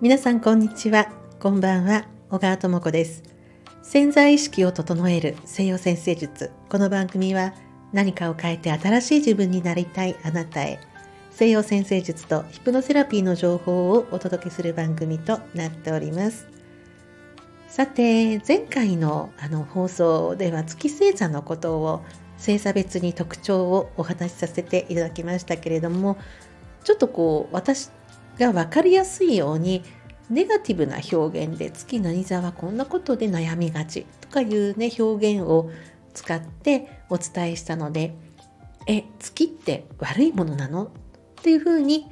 皆さんこんにちは。こんばんは。小川智子です。潜在意識を整える西洋先生術。この番組は何かを変えて新しい自分になりたいあなたへ。西洋先生術とヒプノセラピーの情報をお届けする番組となっております。さて前回のあの放送では月星座のことを性差別に特徴をお話しさせていただきましたけれどもちょっとこう私が分かりやすいようにネガティブな表現で月何座はこんなことで悩みがちとかいうね表現を使ってお伝えしたのでえ月って悪いものなの？っていうふうに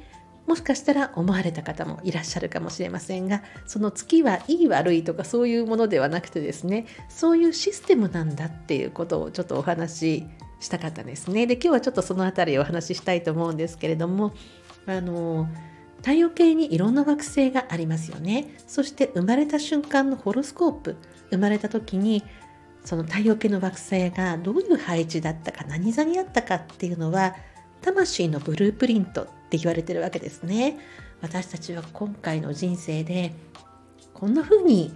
もしかしたら思われた方もいらっしゃるかもしれませんがその月はいい悪いとかそういうものではなくてですねそういうシステムなんだっていうことをちょっとお話ししたかったですね。で今日はちょっとその辺りをお話ししたいと思うんですけれどもあの太陽系にいろんな惑星がありますよね。そして生まれた瞬間のホロスコープ生まれた時にその太陽系の惑星がどういう配置だったか何座にあったかっていうのは魂のブループリントって言われてるわけですね。私たちは今回の人生でこんな風に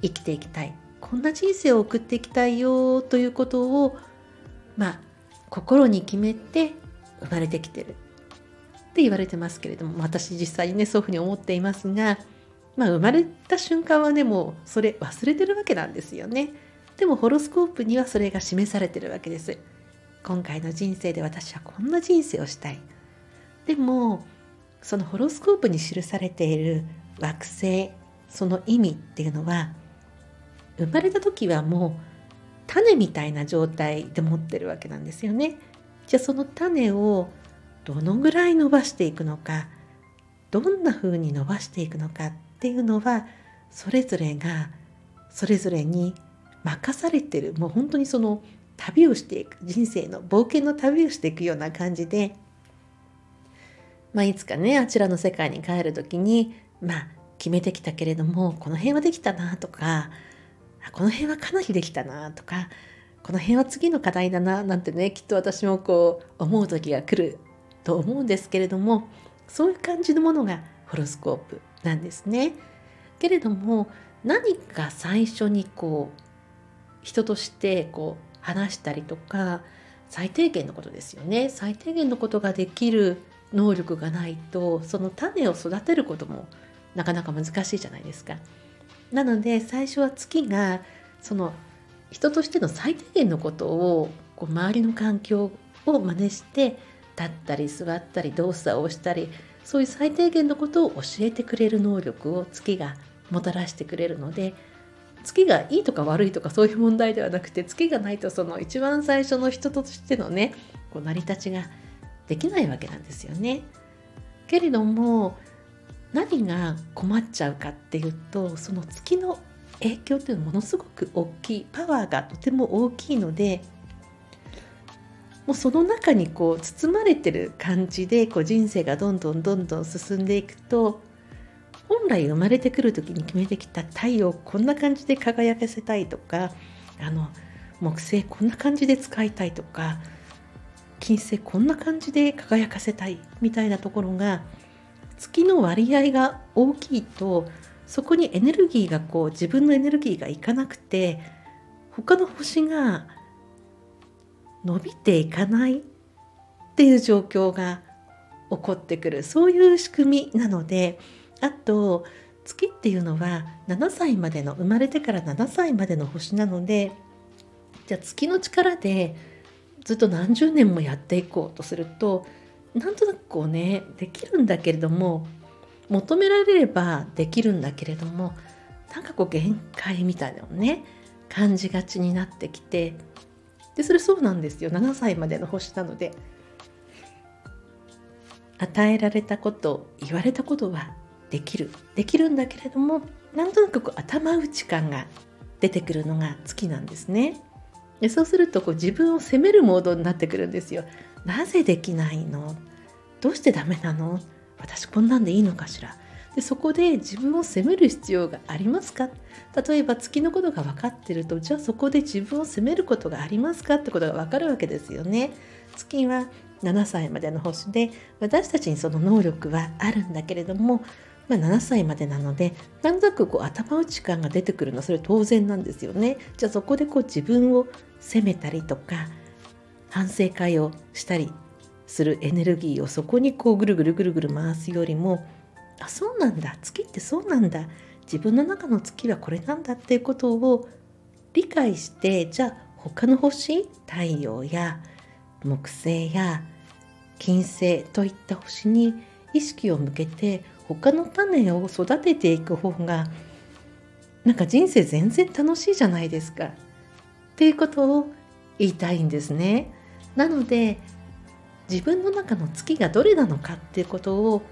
生きていきたい。こんな人生を送っていきたいよということをまあ心に決めて生まれてきてる。って言われてますけれども私実際にねそういうふうに思っていますが、まあ、生まれた瞬間はねもうそれ忘れてるわけなんですよね。でもホロスコープにはそれが示されてるわけです。今回の人生で私はこんな人生をしたい。でもそのホロスコープに記されている惑星その意味っていうのは生まれた時はもう種みたいな状態で持ってるわけなんですよね。じゃあその種をどのぐらい伸ばしていくのかどんな風に伸ばしていくのかっていうのはそれぞれがそれぞれに任されてる。もう本当にその旅をしていく人生の冒険の旅をしていくような感じで、まあ、いつかねあちらの世界に帰る時にまあ決めてきたけれどもこの辺はできたなとかこの辺はかなりできたなとかこの辺は次の課題だななんてねきっと私もこう思う時が来ると思うんですけれどもそういう感じのものがホロスコープなんですね。けれども何か最初にこう人としてこう話したりとか最低限のことですよね最低限のことができる能力がないとその種を育てることもなかなか難しいじゃないですか。なので最初は月がその人としての最低限のことをこう周りの環境を真似して立ったり座ったり動作をしたりそういう最低限のことを教えてくれる能力を月がもたらしてくれるので月がいいとか悪いとかそういう問題ではなくて月がないとその一番最初の人としてのねこう成り立ちができないわけなんですよね。けれども何が困っちゃうかっていうとその月の影響っていうのはものすごく大きいパワーがとても大きいのでもうその中にこう包まれてる感じでこう人生がどんどんどんどん進んでいくと本来生まれてくる時に決めてきた太陽こんな感じで輝かせたいとかあの木星こんな感じで使いたいとか金星こんな感じで輝かせたいみたいなところが月の割合が大きいとそこにエネルギーがこう自分のエネルギーがいかなくて他の星が伸びていかないっていう状況が起こってくる。そういう仕組みなのであと月っていうのは7歳までの生まれてから7歳までの星なのでじゃあ月の力でずっと何十年もやっていこうとするとなんとなくこうねできるんだけれども求められればできるんだけれどもなんかこう限界みたいなのをね感じがちになってきてでそれそうなんですよ。7歳までの星なので与えられたこと言われたことはできる。できるんだけれどもなんとなくこう頭打ち感が出てくるのが月なんですね。でそうするとこう自分を責めるモードになってくるんですよ。なぜできないの？どうしてダメなの？私こんなんでいいのかしら？でそこで自分を責める必要がありますか？例えば月のことが分かってるとじゃあそこで自分を責めることがありますか？ってことが分かるわけですよね。月は7歳までの星で私たちにその能力はあるんだけれども、まあ、7歳までなのでなんとなくこう頭打ち感が出てくるのはそれ当然なんですよね。じゃあそこでこう自分を責めたりとか反省会をしたりするエネルギーをそこにこうぐるぐるぐるぐる回すよりもあそうなんだ月ってそうなんだ自分の中の月はこれなんだっていうことを理解してじゃあ他の星太陽や木星や金星といった星に意識を向けて他の種を育てていく方がなんか人生全然楽しいじゃないですかっていうことを言いたいんですね。なので自分の中の月がどれなのかっていうことを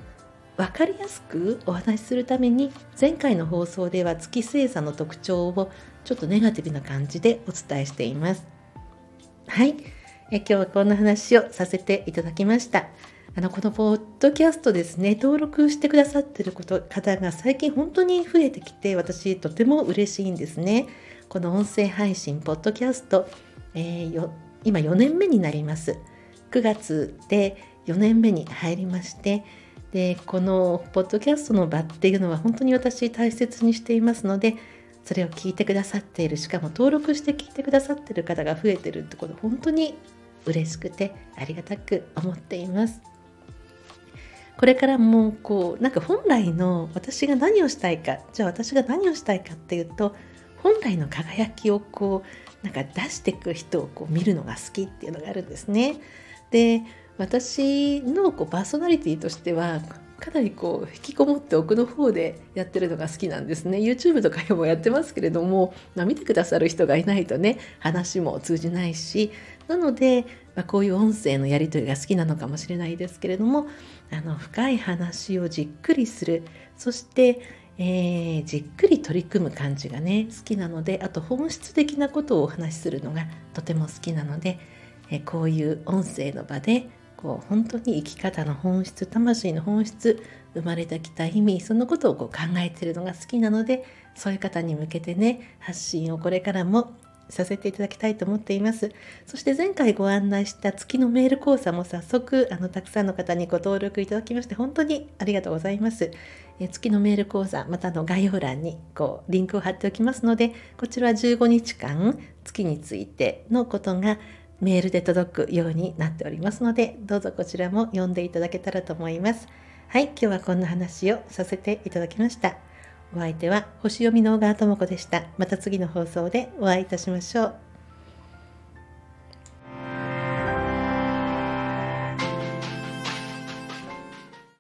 分かりやすくお話しするために前回の放送では月星座の特徴をちょっとネガティブな感じでお伝えしています。はい。え今日はこんな話をさせていただきました。あのこのポッドキャストですね、登録してくださってること方が最近本当に増えてきて、私とても嬉しいんですね。この音声配信、ポッドキャスト、えー、今4年目になります。9月で4年目に入りまして、でこのポッドキャストの場っていうのは本当に私大切にしていますのでそれを聞いてくださっているしかも登録して聞いてくださっている方が増えてるってこと本当に嬉しくてありがたく思っています。これからもこうなんか本来の私が何をしたいかじゃあ私が何をしたいかっていうと本来の輝きをこうなんか出していく人をこう見るのが好きっていうのがあるんですね。で私のこうパーソナリティとしてはかなりこう引きこもって奥の方でやってるのが好きなんですね YouTube とかでもやってますけれども、まあ、見てくださる人がいないとね話も通じないしなので、まあ、こういう音声のやり取りが好きなのかもしれないですけれどもあの深い話をじっくりする。そして、えー、じっくり取り組む感じがね好きなのであと本質的なことをお話しするのがとても好きなので、えー、こういう音声の場でこう本当に生き方の本質魂の本質生まれてきた意味そのことをこう考えてるのが好きなのでそういう方に向けてね発信をこれからもさせていただきたいと思っていますそして前回ご案内した月のメール講座も早速あのたくさんの方にご登録いただきまして本当にありがとうございますえ月のメール講座またの概要欄にこうリンクを貼っておきますのでこちらは15日間月についてのことがメールで届くようになっておりますので、どうぞこちらも読んでいただけたらと思います。はい、今日はこんな話をさせていただきました。お相手は星読みの小川智子でした。また次の放送でお会いいたしましょう。